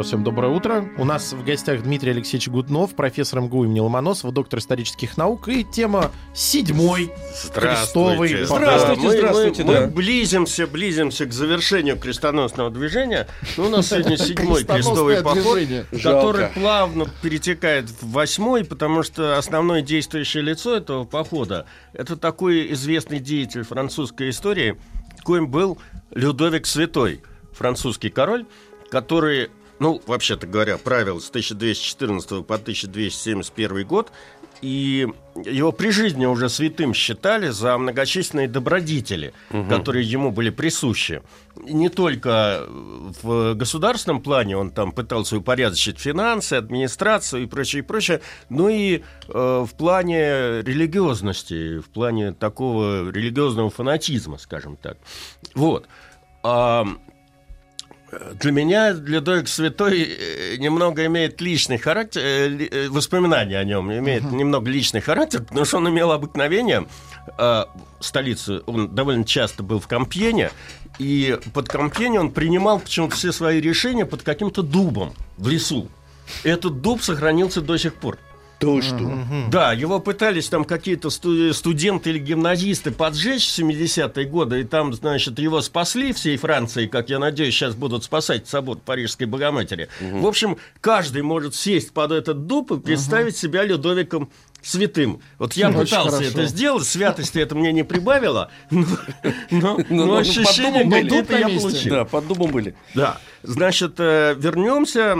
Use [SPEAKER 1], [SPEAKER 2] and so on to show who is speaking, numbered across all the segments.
[SPEAKER 1] Раз всем доброе утро. У нас в гостях Дмитрий Алексеевич Гуднов, профессор МГУ имени Ломоносова, доктор исторических наук. И тема седьмой крестовый
[SPEAKER 2] Здравствуйте. Здравствуйте,
[SPEAKER 3] Мы-
[SPEAKER 2] здравствуйте,
[SPEAKER 3] мы,
[SPEAKER 2] да.
[SPEAKER 3] мы близимся, близимся к завершению крестоносного движения. Ну, у нас сегодня седьмой крестовый поход, который плавно перетекает в восьмой, потому что основное действующее лицо этого похода это такой известный деятель французской истории, коим был Людовик Святой, французский король, который, ну, вообще-то говоря, правил с 1214 по 1271 год, и его при жизни уже святым считали за многочисленные добродетели, которые ему были присущи. И не только в государственном плане он там пытался упорядочить финансы, администрацию и прочее, и прочее, но и э, в плане религиозности, в плане такого религиозного фанатизма, скажем так. Вот. А, для меня Людовик Святой э, немного имеет личный характер, э, э, воспоминания о нем имеет немного личный характер, потому что он имел обыкновение э, столицу, он довольно часто был в Компьене, и под Компьене он принимал почему-то все свои решения под каким-то дубом в лесу. Этот дуб сохранился до сих пор.
[SPEAKER 2] То что?
[SPEAKER 3] Да, его пытались там какие-то сту- студенты или гимназисты поджечь в 70-е годы, и там, значит, его спасли всей Франции, как я надеюсь, сейчас будут спасать собор Парижской Богоматери. В общем, каждый может сесть под этот дуб и представить себя Людовиком святым. Вот я
[SPEAKER 1] Очень
[SPEAKER 3] пытался
[SPEAKER 1] хорошо.
[SPEAKER 3] это сделать, святости это мне не прибавило, но, но-
[SPEAKER 2] Ну,
[SPEAKER 3] но
[SPEAKER 2] ну,
[SPEAKER 3] ощущение
[SPEAKER 2] под дубом были.
[SPEAKER 3] я получил.
[SPEAKER 2] Да, под дубом были.
[SPEAKER 3] Да, значит, э, вернемся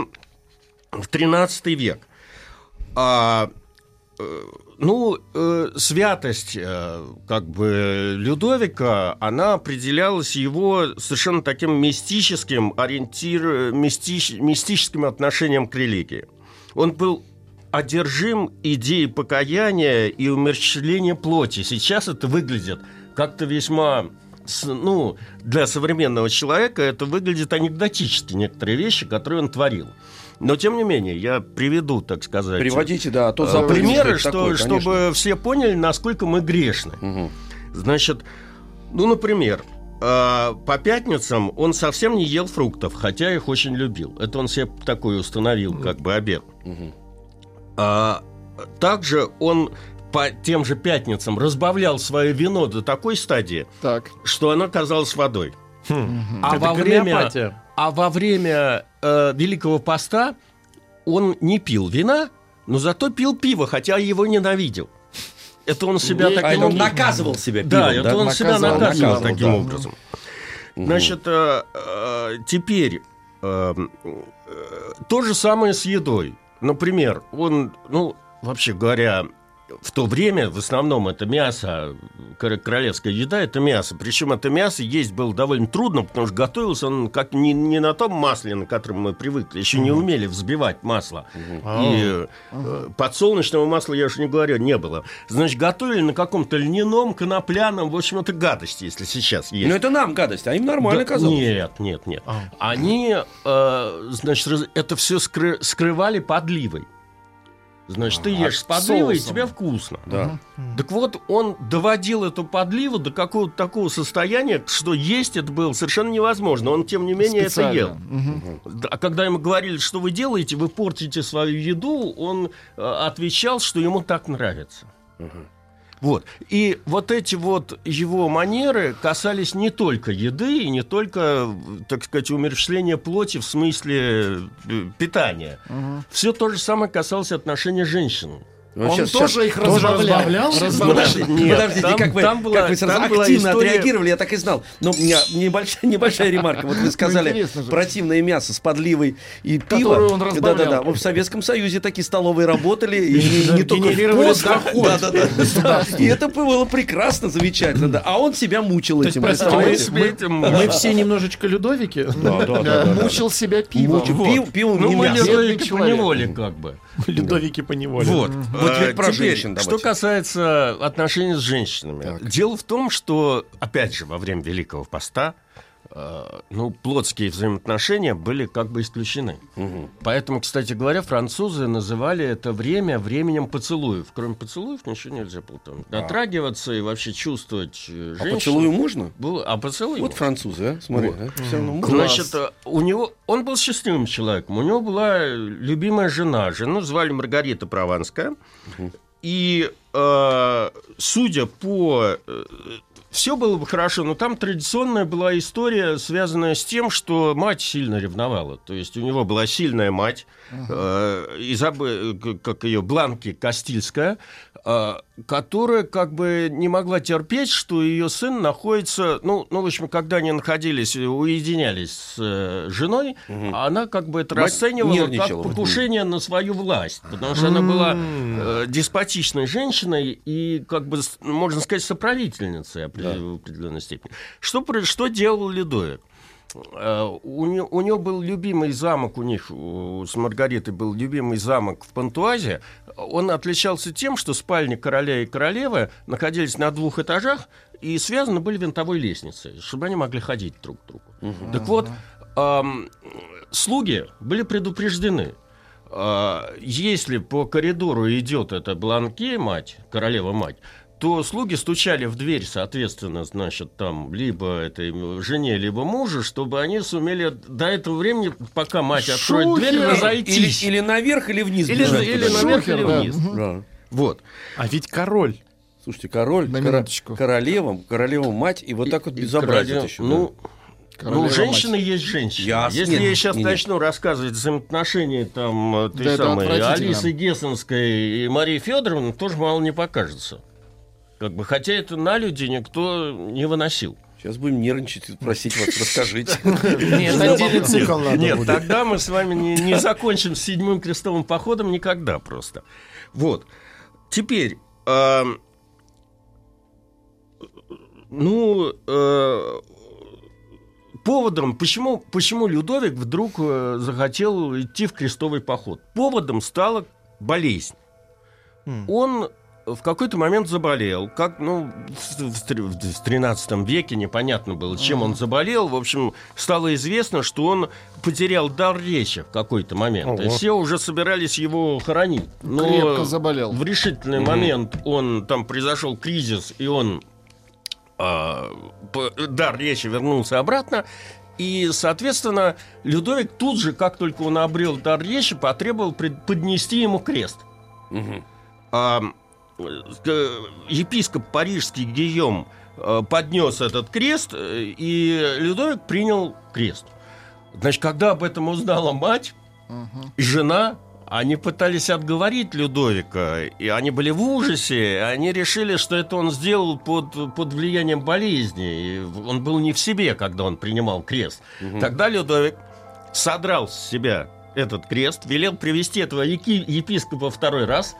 [SPEAKER 3] в 13 век. А, э, ну, э, святость, э, как бы, Людовика, она определялась его совершенно таким мистическим ориентир, мистич- мистическим отношением к религии. Он был одержим идеей покаяния и умерщвления плоти. Сейчас это выглядит как-то весьма ну, для современного человека это выглядит анекдотически, некоторые вещи, которые он творил. Но, тем не менее, я приведу, так сказать,
[SPEAKER 2] Приводите, да, а то
[SPEAKER 3] э,
[SPEAKER 2] забудем,
[SPEAKER 3] примеры, что,
[SPEAKER 2] такое, конечно.
[SPEAKER 3] чтобы все поняли, насколько мы грешны.
[SPEAKER 2] Мгм.
[SPEAKER 3] Значит, ну, например, э, по пятницам он совсем не ел фруктов, хотя их очень любил. Это он себе такой установил, как бы обед.
[SPEAKER 2] Мгм.
[SPEAKER 3] А, также он по тем же пятницам разбавлял свое вино до такой стадии,
[SPEAKER 1] Так.
[SPEAKER 3] что оно казалось водой. А,
[SPEAKER 1] Это
[SPEAKER 3] во время, а во время э, Великого Поста он не пил вина, но зато пил пиво, хотя его ненавидел. Это он себя
[SPEAKER 1] Не-
[SPEAKER 3] таким
[SPEAKER 2] А
[SPEAKER 3] образом-
[SPEAKER 2] наказывал себя
[SPEAKER 3] Да,
[SPEAKER 2] пивом,
[SPEAKER 3] это он себя
[SPEAKER 1] Наказывал,
[SPEAKER 3] наказывал
[SPEAKER 1] наказывал,
[SPEAKER 3] таким
[SPEAKER 1] да.
[SPEAKER 3] образом. Значит, э, э, теперь э, э, то же самое с едой. Например, он, ну, вообще говоря, в то время в основном это мясо, кор- королевская еда это мясо. Причем это мясо есть было довольно трудно, потому что готовился он как не, не на том масле, на котором мы привыкли. Еще не умели взбивать масло. И э, подсолнечного масла, я уж не говорю, не было. Значит, готовили на каком-то льняном, конопляном, в общем, это гадость, если сейчас есть.
[SPEAKER 2] Ну это нам гадость, а им нормально
[SPEAKER 3] Да,
[SPEAKER 2] казалось.
[SPEAKER 3] Нет, нет, нет.
[SPEAKER 1] А.
[SPEAKER 3] Они, э, значит, это все скрывали подливой. Значит, ты
[SPEAKER 1] А,
[SPEAKER 3] ешь с подливой, и тебе вкусно.
[SPEAKER 2] Да.
[SPEAKER 3] Так вот, он доводил эту подливу до какого-то такого состояния, что есть это было совершенно невозможно. Он, тем не менее, это
[SPEAKER 1] Специально.
[SPEAKER 3] ел.
[SPEAKER 1] Мгм.
[SPEAKER 3] Да, А когда ему говорили, что вы делаете, вы портите свою еду, он э, отвечал, что ему так нравится. Вот. И вот эти вот его манеры касались не только еды и не только, так сказать, умерщвления плоти в смысле э, питания.
[SPEAKER 1] Мгм.
[SPEAKER 3] Все то же самое касалось отношения женщин.
[SPEAKER 4] Он
[SPEAKER 2] Сейчас-
[SPEAKER 4] тоже
[SPEAKER 2] сейчас-
[SPEAKER 4] их
[SPEAKER 1] тоже
[SPEAKER 4] разбавлял.
[SPEAKER 1] разбавлял?
[SPEAKER 2] Подождите,
[SPEAKER 3] Нет,
[SPEAKER 2] подождите,
[SPEAKER 3] там-
[SPEAKER 2] как вы,
[SPEAKER 3] там была-
[SPEAKER 2] как вы сразу активно
[SPEAKER 3] история-
[SPEAKER 2] отреагировали, я так и знал. Но у меня небольшая, небольшая ремарка. Вот вы сказали
[SPEAKER 4] интересно же.
[SPEAKER 2] противное мясо с подливой и пиво.
[SPEAKER 4] Он разбавлял.
[SPEAKER 2] Да-да-да. В Советском Союзе такие столовые работали. И
[SPEAKER 1] Да,
[SPEAKER 2] не только
[SPEAKER 1] доход.
[SPEAKER 2] Да-да-да. И это было прекрасно, замечательно. да. А он себя мучил
[SPEAKER 1] То есть,
[SPEAKER 2] этим. представляете?
[SPEAKER 3] мы себе этим-
[SPEAKER 1] Мы все немножечко Людовики.
[SPEAKER 4] Мучил себя пивом.
[SPEAKER 2] Пил
[SPEAKER 3] Ну,
[SPEAKER 2] не
[SPEAKER 3] мы
[SPEAKER 2] мясо.
[SPEAKER 4] человек.
[SPEAKER 3] неволе как бы.
[SPEAKER 1] Людовики по неволе.
[SPEAKER 3] Вот.
[SPEAKER 2] Вот
[SPEAKER 3] А,
[SPEAKER 2] теперь про
[SPEAKER 3] теперь,
[SPEAKER 2] женщин
[SPEAKER 3] Что касается отношений с женщинами.
[SPEAKER 2] Так.
[SPEAKER 3] Дело в том, что, опять же, во время Великого Поста ну, плотские взаимоотношения были как бы исключены. Поэтому, кстати говоря, французы называли это время временем поцелуев. Кроме поцелуев ничего нельзя было там дотрагиваться и вообще чувствовать э,
[SPEAKER 2] А
[SPEAKER 3] женщину.
[SPEAKER 2] поцелую можно?
[SPEAKER 3] Было, а поцелуй
[SPEAKER 2] Вот
[SPEAKER 3] можно.
[SPEAKER 2] французы, а? Смотри,
[SPEAKER 3] Вот.
[SPEAKER 2] а? Всё равно.
[SPEAKER 3] Значит, э, у него, он был счастливым человеком. У него была любимая жена. Жену звали Маргарита Прованская. И э, судя по... все было бы хорошо, но там традиционная была история, связанная с тем, что мать сильно ревновала. То есть у него была сильная мать, э, Изабе- к- как ее, Бланки Кастильская, э, которая как бы не могла терпеть, что ее сын находится... Ну, ну в общем, когда они находились, уединялись с э, женой, она как бы это
[SPEAKER 2] Мать
[SPEAKER 3] расценивала как покушение на свою власть. Потому что она была э, деспотичной женщиной и, как бы, можно сказать, соправительницей в определенной степени. Что, что делал Ледовик? Э, У, не- у него был любимый замок, у них у- с Маргаритой был любимый замок в Пантуазе. Он отличался тем, что спальни короля и королевы находились на двух этажах и связаны были винтовой лестницей, чтобы они могли ходить друг к другу. Так вот, ам, слуги были предупреждены. А, Если по коридору идет эта Бланке, мать, королева-мать, то слуги стучали в дверь, соответственно, значит, там, либо этой жене, либо мужу, чтобы они сумели до этого времени, пока мать откроет дверь,
[SPEAKER 4] Шухер!
[SPEAKER 2] Или,
[SPEAKER 3] разойтись.
[SPEAKER 2] или наверх, или вниз
[SPEAKER 3] Или-
[SPEAKER 2] бежать
[SPEAKER 3] или наверх,
[SPEAKER 4] Шухер,
[SPEAKER 3] или
[SPEAKER 4] да.
[SPEAKER 3] вниз.
[SPEAKER 2] Да.
[SPEAKER 3] Вот.
[SPEAKER 1] А ведь король.
[SPEAKER 2] Слушайте, король,
[SPEAKER 4] На
[SPEAKER 2] кора-
[SPEAKER 4] минуточку.
[SPEAKER 2] королева, королева мать, и вот так вот
[SPEAKER 3] И
[SPEAKER 2] безобразие еще.
[SPEAKER 3] Ну,
[SPEAKER 4] Королева
[SPEAKER 3] ну, женщина
[SPEAKER 4] мать.
[SPEAKER 3] есть женщина.
[SPEAKER 2] Ясно.
[SPEAKER 3] Если
[SPEAKER 2] Нет,
[SPEAKER 3] я сейчас
[SPEAKER 2] нет, нет.
[SPEAKER 3] начну рассказывать взаимоотношения там э, той
[SPEAKER 4] Да
[SPEAKER 3] самой. Алисы Гессенской и Марии Федоровны, тоже мало не покажется. Как бы, хотя это на люди никто не выносил.
[SPEAKER 2] Сейчас будем нервничать и просить вас, расскажите.
[SPEAKER 1] Нет,
[SPEAKER 3] тогда мы с вами не, закончим с седьмым крестовым походом никогда просто. Вот. Теперь, эм, ну, э, поводом, почему, почему Людовик вдруг э, захотел идти в крестовый поход? Поводом стала болезнь. Он в какой-то момент заболел. Как, ну, в, в тр- в 13 веке непонятно было, чем он заболел. В общем, стало известно, что он потерял дар речи в какой-то момент. И
[SPEAKER 1] Ого.
[SPEAKER 3] все уже собирались его хоронить. Но
[SPEAKER 4] Крепко заболел.
[SPEAKER 3] в решительный момент он там произошел кризис, и он п- дар речи вернулся обратно. И, соответственно, Людовик тут же, как только он обрел дар речи, потребовал поднести ему крест.
[SPEAKER 2] Мгм.
[SPEAKER 3] А, э, епископ парижский Гийом э, поднес этот крест, э, и Людовик принял крест. Значит, когда об этом узнала мать и жена, они пытались отговорить Людовика, и они были в ужасе, и они решили, что это он сделал под, под влиянием болезни, и он был не в себе, когда он принимал крест. Тогда Людовик содрал с себя этот крест, велел привести этого епископа второй раз,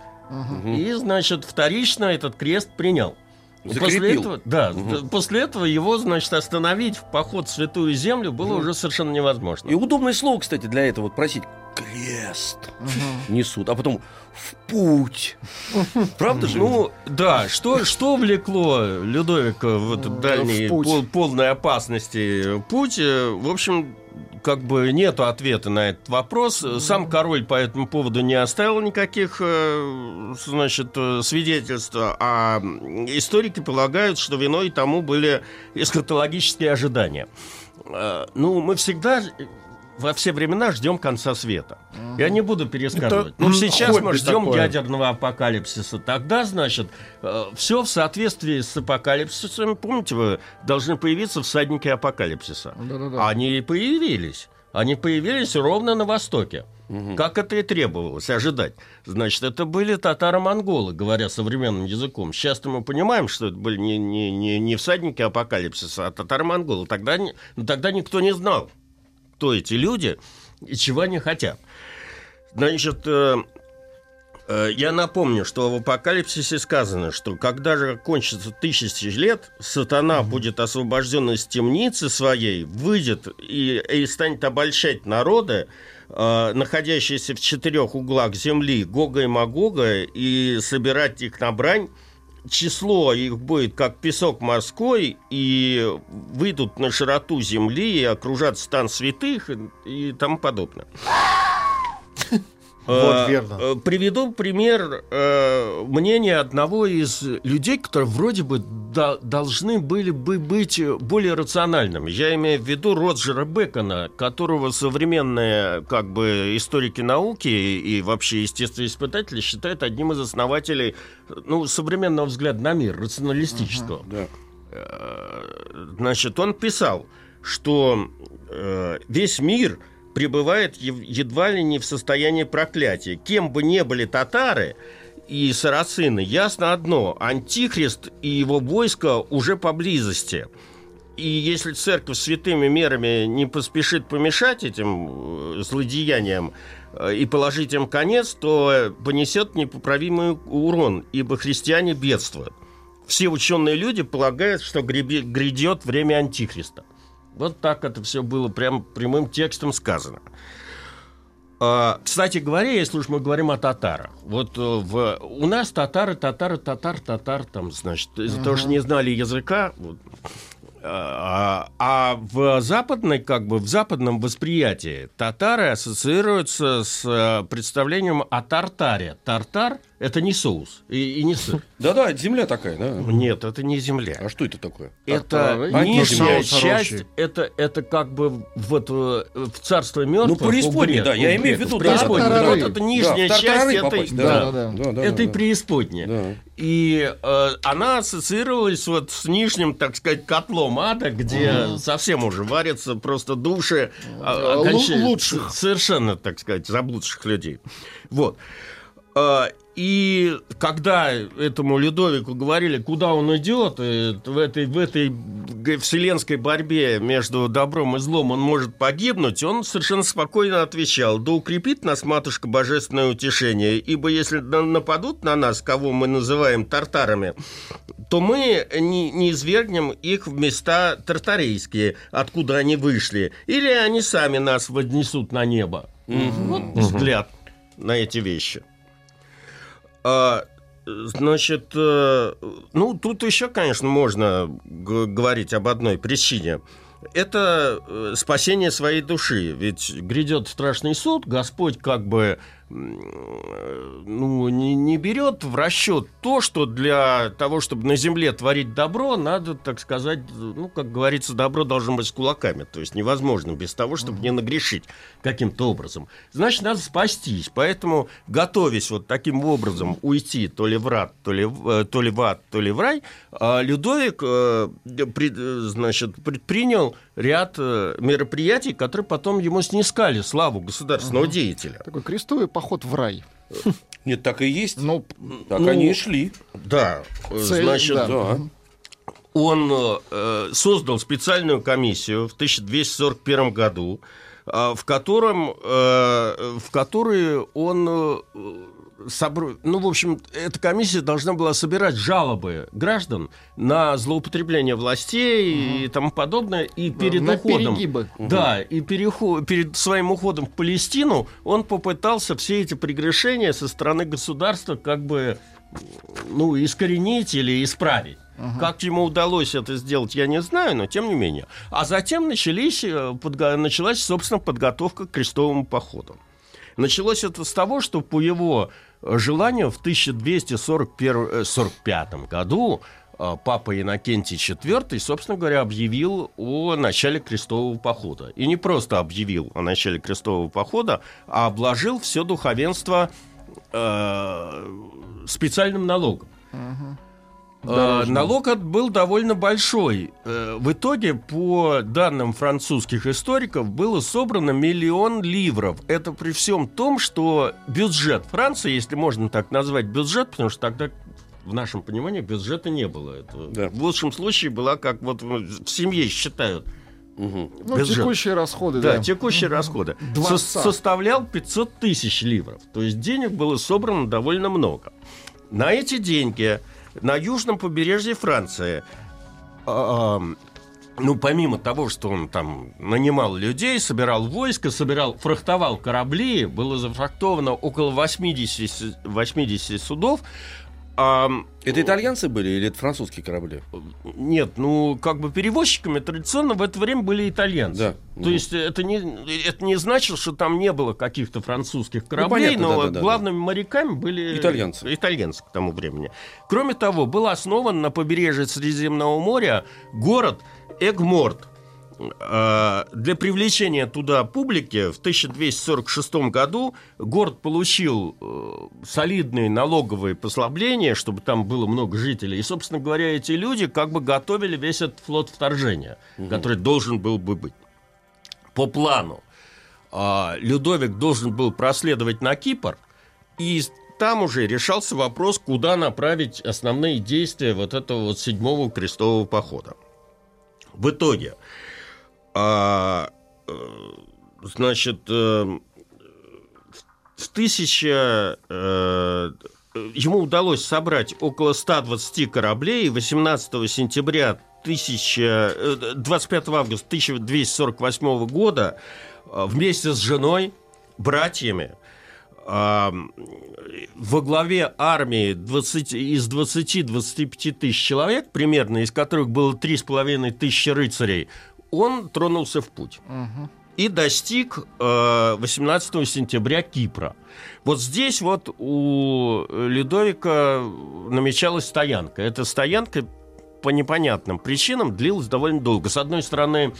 [SPEAKER 3] и, значит, вторично этот крест принял. И После этого, да, д- после этого его, значит, остановить в поход в Святую Землю было уже совершенно невозможно.
[SPEAKER 2] И удобное слово, кстати, для этого вот просить крест несут, а потом в путь. Правда же?
[SPEAKER 3] Ну, да, что, что влекло Людовика в этот дальний,
[SPEAKER 4] в
[SPEAKER 3] пол- полной опасности путь? Э, В общем, как бы нету ответа на этот вопрос. Сам король по этому поводу не оставил никаких, э, значит, э, свидетельств, а историки полагают, что виной тому были эсхатологические ожидания. Э, Ну, мы всегда во все времена ждем конца света. Я не буду пересказывать.
[SPEAKER 1] Это,
[SPEAKER 3] Ну, сейчас мы ждем
[SPEAKER 1] такое.
[SPEAKER 3] ядерного апокалипсиса. Тогда, значит, все в соответствии с апокалипсисом. Помните, вы должны появиться всадники апокалипсиса.
[SPEAKER 4] Да-да-да.
[SPEAKER 3] Они и появились. Они появились ровно на востоке. Как это и требовалось ожидать. Значит, это были татаро-монголы, говоря современным языком. Сейчас мы понимаем, что это были не, не, не, не всадники апокалипсиса, а татаро-монголы. Тогда, ну, тогда никто не знал, кто эти люди и чего они хотят. Значит, э, э, я напомню, что в апокалипсисе сказано, что когда же кончится тысячи лет, сатана будет освобожден из темницы своей, выйдет и, и станет обольщать народы, э, находящиеся в четырех углах земли, Гога и Магога, и собирать их на брань. Число их будет как песок морской, и выйдут на широту земли, и окружат стан святых и, и тому подобное.
[SPEAKER 1] Вот
[SPEAKER 3] Э,
[SPEAKER 1] верно.
[SPEAKER 3] э, Приведу пример э, мнения одного из людей, которые вроде бы до- должны были бы быть более рациональными. Я имею в виду Роджера Бекона, которого современные как бы историки науки и, вообще естествоиспытатели считают одним из основателей ну, современного взгляда на мир, рационалистического.
[SPEAKER 2] Да.
[SPEAKER 3] Э, Значит, он писал, что э, весь мир пребывает едва ли не в состоянии проклятия. Кем бы ни были татары и сарацины, ясно одно – антихрист и его войско уже поблизости. И если церковь святыми мерами не поспешит помешать этим э, злодеяниям э, и положить им конец, то понесет непоправимый урон, ибо христиане бедствуют. Все ученые люди полагают, что грядет время Антихриста. Вот так это все было прям прямым текстом сказано. А, Кстати говоря, если уж мы говорим о татарах, вот э, в, у нас татары, татары, татар, татар, там, значит, из-за того, что не знали языка, вот, а, а в западной, как бы в западном восприятии татары ассоциируются с э, представлением о тартаре. Тартар – это не соус и, и не сыр.
[SPEAKER 2] Да-да, это земля такая, да.
[SPEAKER 3] Нет, это не земля.
[SPEAKER 2] А что это такое?
[SPEAKER 3] Это
[SPEAKER 4] Тартары.
[SPEAKER 2] А,
[SPEAKER 3] нижняя часть, это, это как бы вот э, в царство мертвых.
[SPEAKER 2] Ну, преисподней,
[SPEAKER 3] у
[SPEAKER 2] да, я имею в виду, да,
[SPEAKER 3] Преисподней.
[SPEAKER 4] да,
[SPEAKER 3] Вот это нижняя часть,
[SPEAKER 2] попасть,
[SPEAKER 3] это,
[SPEAKER 2] да.
[SPEAKER 3] да,
[SPEAKER 4] Да, да,
[SPEAKER 2] да,
[SPEAKER 3] это и преисподняя. Э, она ассоциировалась вот с нижним, так сказать, котлом ада, где совсем уже варятся просто души а,
[SPEAKER 4] лучших.
[SPEAKER 3] совершенно, так сказать, заблудших людей. Вот. И когда этому Людовику говорили, куда он идет, и в этой, в этой вселенской борьбе между добром и злом он может погибнуть, он совершенно спокойно отвечал, да укрепит нас, матушка, божественное утешение, ибо если на- нападут на нас, кого мы называем тартарами, то мы не, не извергнем их в места тартарейские, откуда они вышли, или они сами нас вознесут на небо. Вот взгляд на эти вещи. А, значит, э, ну, тут еще, конечно, можно говорить об одной причине. Это э, спасение своей души. Ведь грядет страшный суд, Господь как бы ну, не, не берет в расчет то, что для того, чтобы на земле творить добро, надо, так сказать, ну, как говорится, добро должно быть с кулаками. То есть невозможно без того, чтобы не нагрешить каким-то образом. Значит, надо спастись. Поэтому, готовясь вот таким образом уйти то ли в рад, то ли, э, то ли в ад, то ли в рай, а, Людовик э, э, значит, предпринял ряд мероприятий, которые потом ему снискали славу государственного деятеля.
[SPEAKER 4] Такой крестовый поход в рай.
[SPEAKER 2] Нет, так и есть.
[SPEAKER 4] Ну,
[SPEAKER 2] Так
[SPEAKER 3] ну,
[SPEAKER 2] они и шли.
[SPEAKER 3] Да, э,
[SPEAKER 4] Цель,
[SPEAKER 3] значит,
[SPEAKER 4] да.
[SPEAKER 2] Да.
[SPEAKER 3] он э, создал специальную комиссию в 1241 году, э, в котором, э, в которой он собр- ну, в общем, эта комиссия должна была собирать жалобы граждан на злоупотребление властей и тому подобное, и перед
[SPEAKER 4] на
[SPEAKER 3] уходом,
[SPEAKER 4] перегибы.
[SPEAKER 3] да, и переход, перед своим уходом в Палестину он попытался все эти прегрешения со стороны государства как бы ну, искоренить или исправить. Как ему удалось это сделать, я не знаю, но тем не менее. А затем начались, э, подго- началась, собственно, подготовка к крестовому походу. Началось это с того, что по его э, желанию в 1245 году э, папа Иннокентий IV, собственно говоря, объявил о начале крестового похода. И не просто объявил о начале крестового похода, а обложил все духовенство э, специальным налогом. Э,
[SPEAKER 4] Дорожного.
[SPEAKER 3] Налог от был довольно большой. Э, В итоге, по данным французских историков, было собрано миллион ливров. Это при всем том, что бюджет Франции, если можно так назвать бюджет, потому что тогда в нашем понимании бюджета не было. Это
[SPEAKER 2] Да.
[SPEAKER 3] В лучшем случае была как вот в семье считают.
[SPEAKER 2] Мгм.
[SPEAKER 4] Ну,
[SPEAKER 3] бюджет.
[SPEAKER 4] текущие расходы,
[SPEAKER 3] Да,
[SPEAKER 4] да.
[SPEAKER 3] текущие расходы.
[SPEAKER 4] Дворца.
[SPEAKER 3] Со- составлял 500 тысяч ливров. То есть денег было собрано довольно много. На эти деньги на южном побережье Франции, а, ну, помимо того, что он там нанимал людей, собирал войско, собирал, фрахтовал корабли, было зафрахтовано около 80, 80 судов, ам,
[SPEAKER 2] Это итальянцы были или это французские корабли?
[SPEAKER 3] нет, ну, как бы перевозчиками традиционно в это время были итальянцы.
[SPEAKER 2] Да.
[SPEAKER 3] То
[SPEAKER 2] Мгм.
[SPEAKER 3] есть это не, это не значит, что там не было каких-то французских кораблей,
[SPEAKER 2] понятно,
[SPEAKER 3] но
[SPEAKER 2] да-да-да.
[SPEAKER 3] главными моряками были
[SPEAKER 2] Итальянцы.
[SPEAKER 3] итальянцы к тому времени. Кроме того, был основан на побережье Средиземного моря город Эгморт. Э, Для привлечения туда публики в 1246 году город получил э, солидные налоговые послабления, чтобы там было много жителей. И, собственно говоря, эти люди как бы готовили весь этот флот вторжения, который должен был бы быть. По плану а, Людовик должен был проследовать на Кипр, и там уже решался вопрос, куда направить основные действия вот этого вот седьмого крестового похода. В итоге, а, э, значит, э, в тысяча... э, ему удалось собрать около 120 кораблей, и 18 сентября 1000, э, 25 августа 1248 года вместе с женой, братьями, во главе армии 20, из 20-25 тысяч человек, примерно, из которых было 3,5 тысячи рыцарей, он тронулся в путь и достиг э, 18 сентября Кипра. Вот здесь вот у Людовика намечалась стоянка. Эта стоянка по непонятным причинам длилась довольно долго. С одной стороны,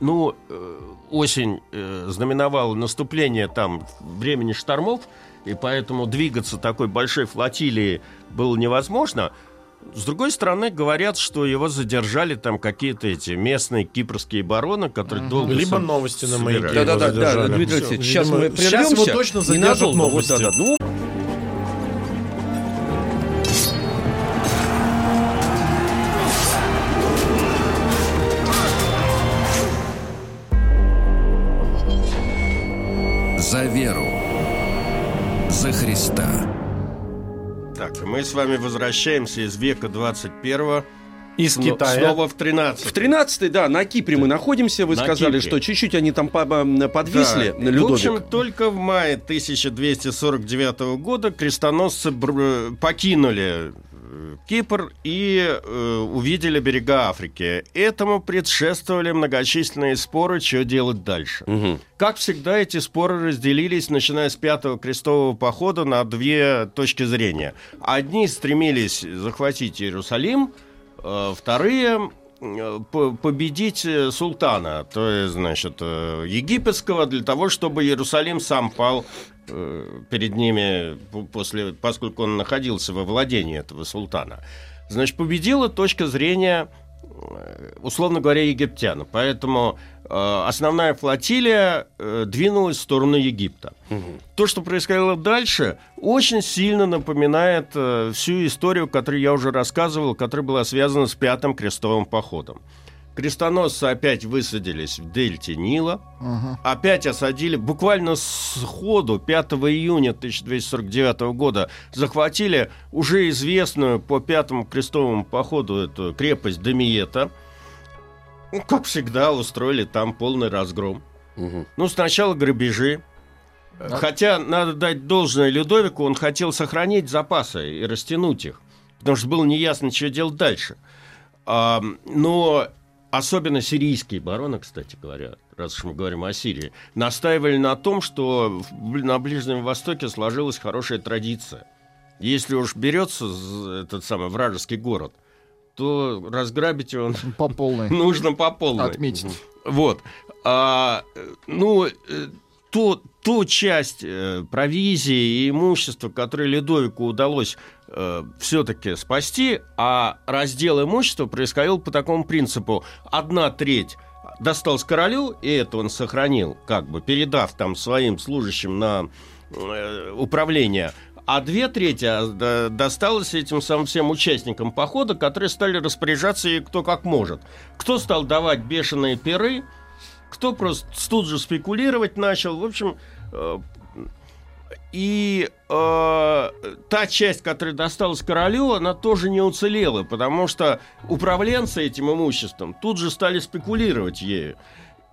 [SPEAKER 3] ну, э, осень э, знаменовала наступление там времени штормов, и поэтому двигаться такой большой флотилией было невозможно. С другой стороны, говорят, что его задержали там какие-то эти местные кипрские бароны, которые долго
[SPEAKER 1] Либо
[SPEAKER 3] соб-
[SPEAKER 1] новости на маяке.
[SPEAKER 2] Да, да,
[SPEAKER 1] его
[SPEAKER 2] да, да,
[SPEAKER 1] задержали.
[SPEAKER 2] Дмитрий Алексеевич, сейчас
[SPEAKER 1] видимо,
[SPEAKER 2] мы
[SPEAKER 1] Сейчас
[SPEAKER 2] прервемся.
[SPEAKER 1] его точно задержат.
[SPEAKER 2] Вот,
[SPEAKER 1] новости.
[SPEAKER 2] да, да. Ну,
[SPEAKER 3] мы с вами возвращаемся из века 21
[SPEAKER 1] Из
[SPEAKER 3] сно-
[SPEAKER 1] Китая.
[SPEAKER 3] снова в 13
[SPEAKER 2] в 13 да, на Кипре мы находимся. Вы
[SPEAKER 3] На
[SPEAKER 2] сказали,
[SPEAKER 3] Кипре.
[SPEAKER 2] что чуть-чуть они там по- по- подвисли,
[SPEAKER 3] Да.
[SPEAKER 2] Людовик.
[SPEAKER 3] В общем, только в мае 1249 года крестоносцы бр- покинули э, Кипр и э, увидели берега Африки. Этому предшествовали многочисленные споры, что делать дальше.
[SPEAKER 2] Мгм.
[SPEAKER 3] Как всегда, эти споры разделились, начиная с пятого крестового похода, на две точки зрения. Одни стремились захватить Иерусалим, э, вторые э, по- победить э, султана, то есть, значит, э, египетского, для того, чтобы Иерусалим сам пал перед ними, по- после, поскольку он находился во владении этого султана. Значит, победила точка зрения, э, условно говоря, египтян. Поэтому э, основная флотилия э, двинулась в сторону Египта. То, что происходило дальше, очень сильно напоминает э, всю историю, которую я уже рассказывал, которая была связана с Пятым крестовым походом. Крестоносцы опять высадились в дельте Нила, опять осадили, буквально сходу 5 июня 1249 года захватили уже известную по Пятому крестовому походу эту крепость Домиета. Ну, как всегда, устроили там полный разгром.
[SPEAKER 2] Мгм.
[SPEAKER 3] Ну, сначала грабежи. Хотя, надо дать должное Людовику, он хотел сохранить запасы и растянуть их. Потому что было неясно, что делать дальше. А, но особенно сирийские бароны, кстати говоря, раз уж мы говорим о Сирии, настаивали на том, что на Ближнем Востоке сложилась хорошая традиция. Если уж берется этот самый вражеский город, то разграбить его
[SPEAKER 4] По полной.
[SPEAKER 3] нужно по полной.
[SPEAKER 4] Отметить.
[SPEAKER 3] Вот. А, ну, э, ту, ту часть э, провизии и имущества, которое Людовику удалось э, все-таки спасти, а раздел имущества происходил по такому принципу. Одна треть досталась королю, и это он сохранил, как бы передав там своим служащим на э, управление, а две трети а, досталось этим самым всем участникам похода, которые стали распоряжаться и кто как может. Кто стал давать бешеные перы, кто просто тут же спекулировать начал. В общем, э, и э, та часть, которая досталась королю, она тоже не уцелела, потому что управленцы этим имуществом тут же стали спекулировать ею.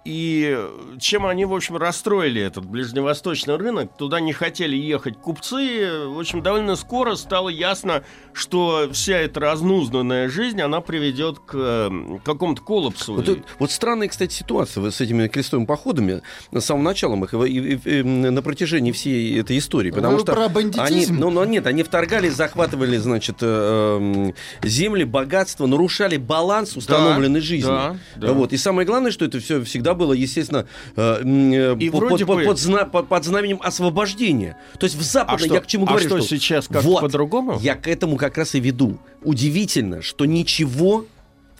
[SPEAKER 3] И чем они, в общем, расстроили этот ближневосточный рынок, туда не хотели ехать купцы. В общем, довольно скоро стало ясно, что вся эта разнузданная жизнь, она приведет к какому-то коллапсу.
[SPEAKER 2] Вот, вот странная, кстати, ситуация с этими крестовыми походами на самом начале их и, и, и, на протяжении всей этой истории. Потому
[SPEAKER 4] Вы
[SPEAKER 2] что
[SPEAKER 4] про
[SPEAKER 2] они, ну, ну, нет, они вторгались, захватывали, значит, э, э, земли, богатство, нарушали баланс установленной да, жизни. Да, да. Вот. И самое главное, что это все всегда было, естественно, э, э и под, под, бы... под, зна, под, под знаменем освобождения. То есть в Западной, а я к чему
[SPEAKER 3] а
[SPEAKER 2] говорю,
[SPEAKER 3] что, что сейчас как
[SPEAKER 2] вот,
[SPEAKER 3] по-другому?
[SPEAKER 2] Я к этому как раз и веду. Удивительно, что ничего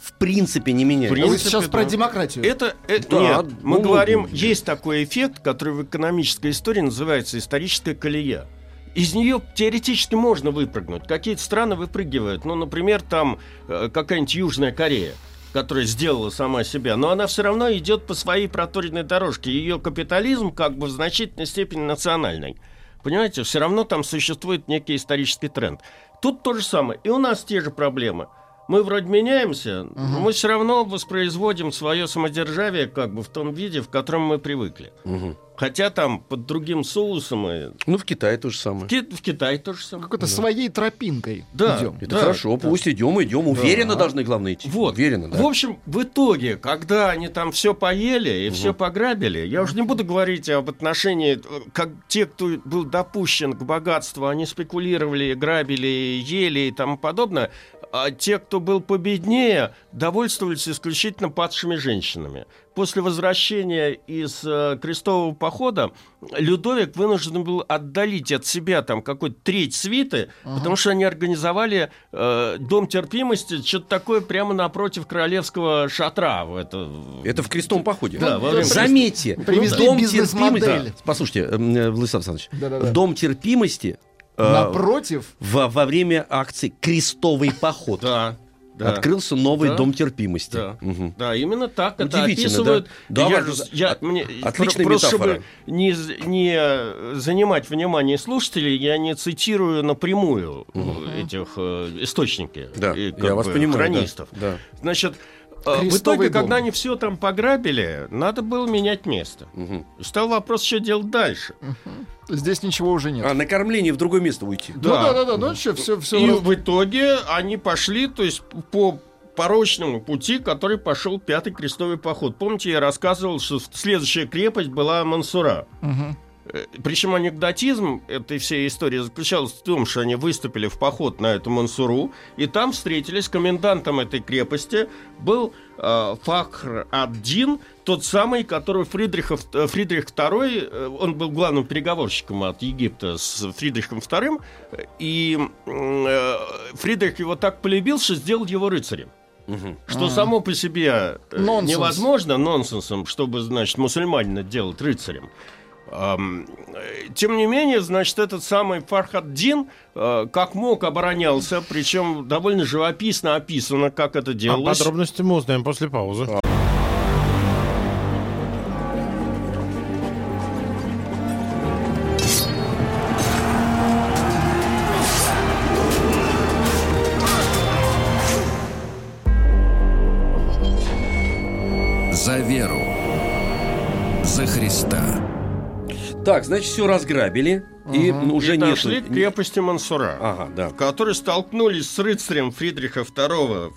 [SPEAKER 2] в принципе не меняется.
[SPEAKER 4] Принципе, Вы сейчас да. про демократию.
[SPEAKER 3] Это, это да, нет, мы ну, говорим, ну, есть такой эффект, который в экономической истории называется историческая колея. Из нее теоретически можно выпрыгнуть. Какие-то страны выпрыгивают. Ну, например, там э, какая-нибудь Южная Корея которая сделала сама себя, но она все равно идет по своей проторенной дорожке. Ее капитализм как бы в значительной степени национальный. Понимаете, все равно там существует некий исторический тренд. Тут то же самое. И у нас те же проблемы – мы вроде меняемся, угу. но мы все равно воспроизводим свое самодержавие как бы в том виде, в котором мы привыкли. Угу. Хотя там под другим соусом и...
[SPEAKER 2] Ну, в Китае то же самое.
[SPEAKER 3] В, Ки- в Китае то же самое.
[SPEAKER 4] Какой-то да. своей тропинкой
[SPEAKER 2] да,
[SPEAKER 4] идем.
[SPEAKER 2] Это да, хорошо, да. пусть идем, идем. Уверенно да. должны, главное, идти.
[SPEAKER 3] Вот.
[SPEAKER 2] Уверенно, да.
[SPEAKER 3] В общем, в итоге, когда они там все поели и угу. все пограбили, я уже не буду говорить об отношении, как те, кто был допущен к богатству, они спекулировали, грабили, ели и тому подобное, а те, кто был победнее, довольствовались исключительно падшими женщинами. После возвращения из э, крестового похода Людовик вынужден был отдалить от себя там какой-то треть свиты, ага. потому что они организовали э, дом терпимости, что-то такое прямо напротив королевского шатра.
[SPEAKER 2] Это, это в крестовом походе.
[SPEAKER 3] Да, во время...
[SPEAKER 2] Заметьте,
[SPEAKER 4] Привезли
[SPEAKER 2] дом
[SPEAKER 4] терпимости. Да.
[SPEAKER 2] Послушайте, э, Владислав Александрович, да -да -да. дом терпимости
[SPEAKER 4] Э, Напротив?
[SPEAKER 2] Во, во время акции «Крестовый поход».
[SPEAKER 3] Да.
[SPEAKER 2] Да. Открылся новый да. дом терпимости.
[SPEAKER 3] Да. Угу. да, именно так это описывают.
[SPEAKER 2] Да,
[SPEAKER 3] я, я, от, мне,
[SPEAKER 2] отличная
[SPEAKER 3] просто,
[SPEAKER 2] метафора.
[SPEAKER 3] Чтобы не, не занимать внимание слушателей, я не цитирую напрямую угу. этих э, источники.
[SPEAKER 2] Да, я вас понимаю.
[SPEAKER 3] Хронистов.
[SPEAKER 2] Да. Да.
[SPEAKER 3] Значит, в итоге, дом. когда они все там пограбили, надо было менять место. Угу. Стал вопрос, что делать дальше.
[SPEAKER 4] Угу. Здесь ничего уже нет.
[SPEAKER 2] А на кормление в другое место уйти.
[SPEAKER 4] Да, ну, да, да, да. Ну, что, все, все.
[SPEAKER 3] И раз... в итоге они пошли, то есть по порочному пути, который пошел пятый крестовый поход. Помните, я рассказывал, что следующая крепость была Мансура. Угу. Э, Причем анекдотизм этой всей истории заключался в том, что они выступили в поход на эту Мансуру, и там встретились комендантом этой крепости был э, Фахр Ад-Дин, тот самый, который Фридрихов, э, Фридрих II, э, он был главным переговорщиком от Египта с Фридрихом II, и э, Фридрих его так полюбил, что сделал его рыцарем. Угу. Что а. само по себе Нонсенс. невозможно нонсенсом, чтобы, значит, мусульманина делать рыцарем. Тем не менее, значит, этот самый Фархаддин э, как мог оборонялся, причем довольно живописно описано, как это а делалось.
[SPEAKER 1] А подробности мы узнаем после паузы.
[SPEAKER 5] За веру. За Христа.
[SPEAKER 2] Так, значит, все разграбили. И угу. уже
[SPEAKER 3] и
[SPEAKER 2] нет...
[SPEAKER 3] дошли к крепости Мансура,
[SPEAKER 2] ага, да.
[SPEAKER 3] в которой столкнулись с рыцарем Фридриха II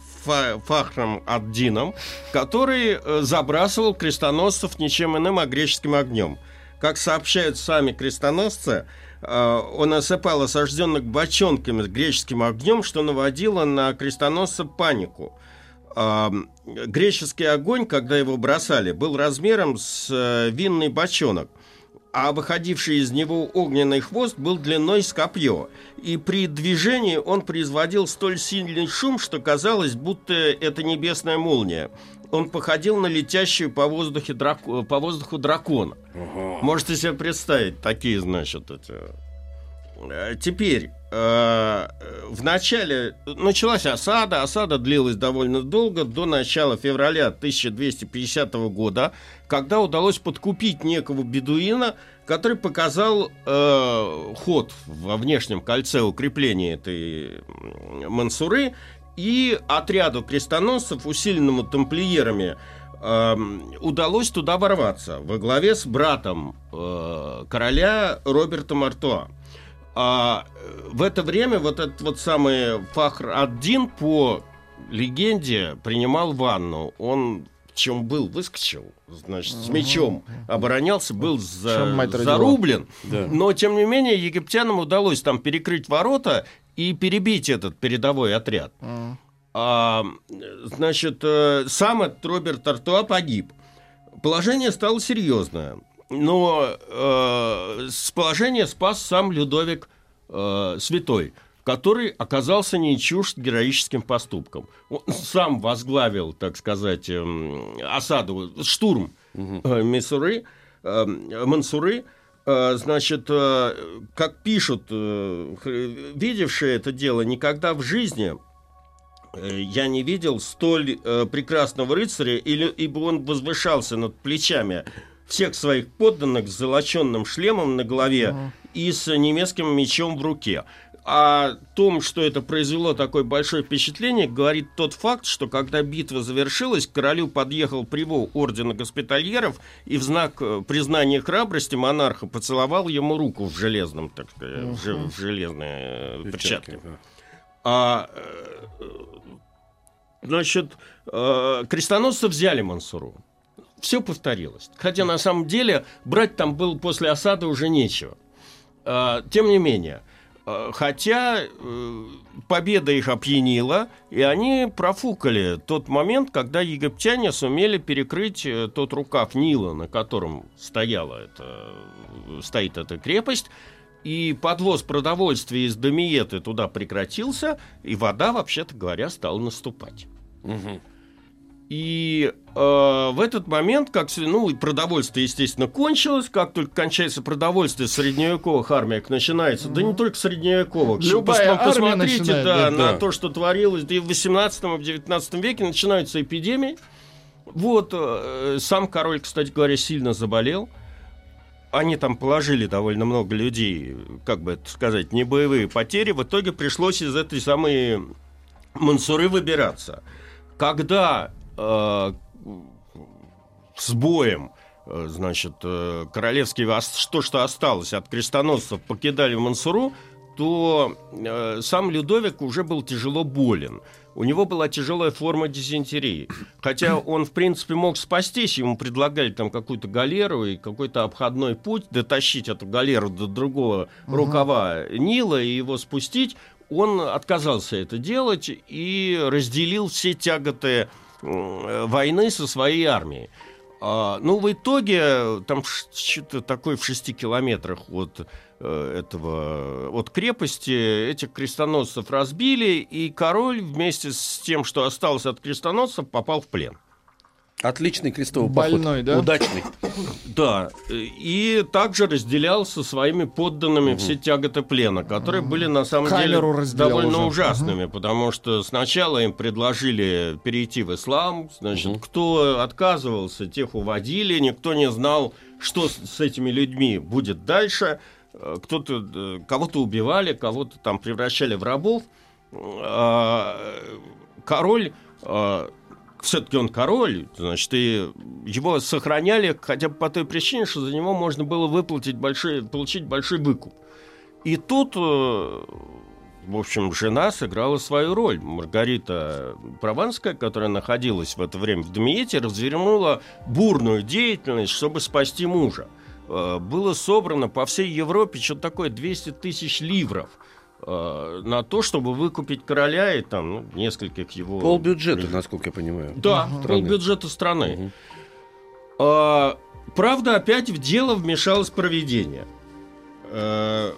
[SPEAKER 3] Фахром Аддином, который э, забрасывал крестоносцев ничем иным, а греческим огнем. Как сообщают сами крестоносцы, э, он осыпал осажденных бочонками с греческим огнем, что наводило на крестоносцев панику. Греческий огонь, когда его бросали, был размером с э, винный бочонок – а выходивший из него огненный хвост был длиной с копье. И при движении он производил столь сильный шум, что казалось, будто это небесная молния. Он походил на летящую по, воздухе драко... по воздуху дракона. Угу. Можете себе представить такие, значит, эти... Э, теперь, в начале началась осада. Осада длилась довольно долго, до начала февраля 1250 года, когда удалось подкупить некого бедуина, который показал э, ход во внешнем кольце укрепления этой Мансуры, и отряду крестоносцев, усиленному тамплиерами, э, удалось туда ворваться во главе с братом э, короля Роберта Артуа. А в это время вот этот вот самый Фахр Аддин по легенде принимал ванну. Он чем был, выскочил, значит, с мечом оборонялся, был за, зарублен. Да. Но, тем не менее, египтянам удалось там перекрыть ворота и перебить этот передовой отряд. А, значит, э, сам этот Роберт Артуа погиб. Положение стало серьезное. Но э, с положения спас сам Людовик э, Святой, который оказался не чужд героическим поступком. Он сам возглавил, так сказать, э, осаду, штурм э, Мисуры, э, Мансуры, Э, значит, э, как пишут, э, видевшие это дело, никогда в жизни я не видел столь прекрасного рыцаря, или, ибо он возвышался над плечами всех своих подданных с золоченным шлемом на голове и с немецким мечом в руке о том, что это произвело такое большое впечатление, говорит тот факт, что когда битва завершилась, к королю подъехал привол ордена госпитальеров и в знак э, признания храбрости монарха поцеловал ему руку в железном, так сказать, uh-huh. в железной э, перчатке. А, э, значит, крестоносцы взяли Мансуру. Все повторилось. Хотя на самом деле брать там было после осады уже нечего. А, тем не менее, Э, хотя э, победа их опьянила, и они профукали тот момент, когда египтяне сумели перекрыть э, тот рукав Нила, на котором стояла эта, стоит эта крепость, и подвоз продовольствия из Домиеты туда прекратился, и вода, вообще-то говоря, стала наступать. Угу. И э, в этот момент, как ну, продовольствие, естественно, кончилось, как только кончается продовольствие в средневековых армиях, начинается, mm-hmm. да не только средневековых,
[SPEAKER 4] Любая
[SPEAKER 3] Пос, посмотрите начинает, да, да, на да. то, что творилось, да и в 18 в 19 веке начинаются эпидемии. Вот, э, сам король, кстати говоря, сильно заболел. Они там положили довольно много людей, как бы это сказать, не боевые потери. В итоге пришлось из этой самой Мансуры выбираться. Когда э, с боем э, значит, э, королевские, то, что осталось от крестоносцев, покидали Мансуру, то э, сам Людовик уже был тяжело болен. У него была тяжелая форма дизентерии. Хотя он, в принципе, мог спастись. Ему предлагали там какую-то галеру и какой-то обходной путь, дотащить эту галеру до другого угу. рукава Нила и его спустить. Он отказался это делать и разделил все тяготы войны со своей армией. А, ну, в итоге, там что-то такое в шести километрах от э, этого, от крепости этих крестоносцев разбили, и король вместе с тем, что осталось от крестоносцев, попал в плен.
[SPEAKER 2] Отличный крестовый
[SPEAKER 4] Больной,
[SPEAKER 2] поход.
[SPEAKER 4] да?
[SPEAKER 2] Удачный.
[SPEAKER 3] Да. И также разделял со своими подданными угу. все тяготы плена, которые были на самом Камеру деле довольно уже. ужасными, угу. потому что сначала им предложили перейти в ислам, значит, угу. кто отказывался, тех уводили, никто не знал, что с этими людьми будет дальше. Э, кто-то э, кого-то убивали, кого-то там превращали в рабов. А, король все-таки он король, значит, и его сохраняли хотя бы по той причине, что за него можно было выплатить большой, получить большой выкуп. И тут, э, в общем, жена сыграла свою роль. Маргарита Прованская, которая находилась в это время в Дмиете, развернула бурную деятельность, чтобы спасти мужа. Э, было собрано по всей Европе что-то такое 200 тысяч ливров – на то, чтобы выкупить короля и там ну, нескольких его...
[SPEAKER 2] Пол бюджета, насколько я понимаю.
[SPEAKER 3] Да, угу. пол бюджета страны. Угу. А, правда, опять в дело вмешалось проведение. Э,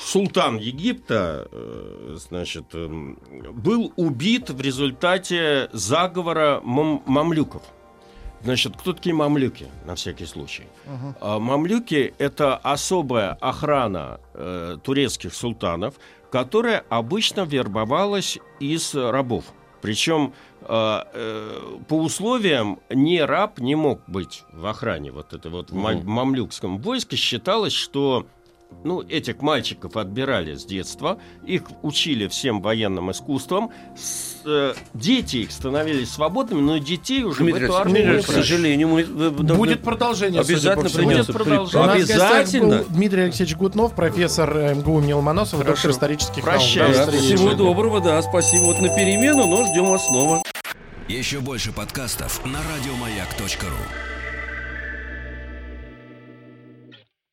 [SPEAKER 3] султан Египта, э, значит, эм, был убит в результате заговора мам мамлюков. Значит, кто такие мамлюки, на всякий случай? Uh-huh. Мамлюки – это особая охрана э, турецких султанов, которая обычно вербовалась из рабов. Причем э, э, по условиям не раб не мог быть в охране. Вот это вот uh-huh. в мамлюкском войске считалось, что ну, этих мальчиков отбирали с детства, их учили всем военным искусствам, с, э, дети их становились свободными, но детей уже
[SPEAKER 2] Дмитрий, в эту армию не к сожалению, мы,
[SPEAKER 1] вы, будет продолжение.
[SPEAKER 2] Обязательно
[SPEAKER 1] придется.
[SPEAKER 2] Будет продолжение.
[SPEAKER 1] Обязательно. Дмитрий Алексеевич Гутнов, профессор э, МГУ имени Ломоносова, доктор исторических
[SPEAKER 2] Прощай. наук. Да, всего доброго, да, спасибо. Вот на перемену, но ждем вас снова.
[SPEAKER 5] Еще больше подкастов на радиомаяк.ру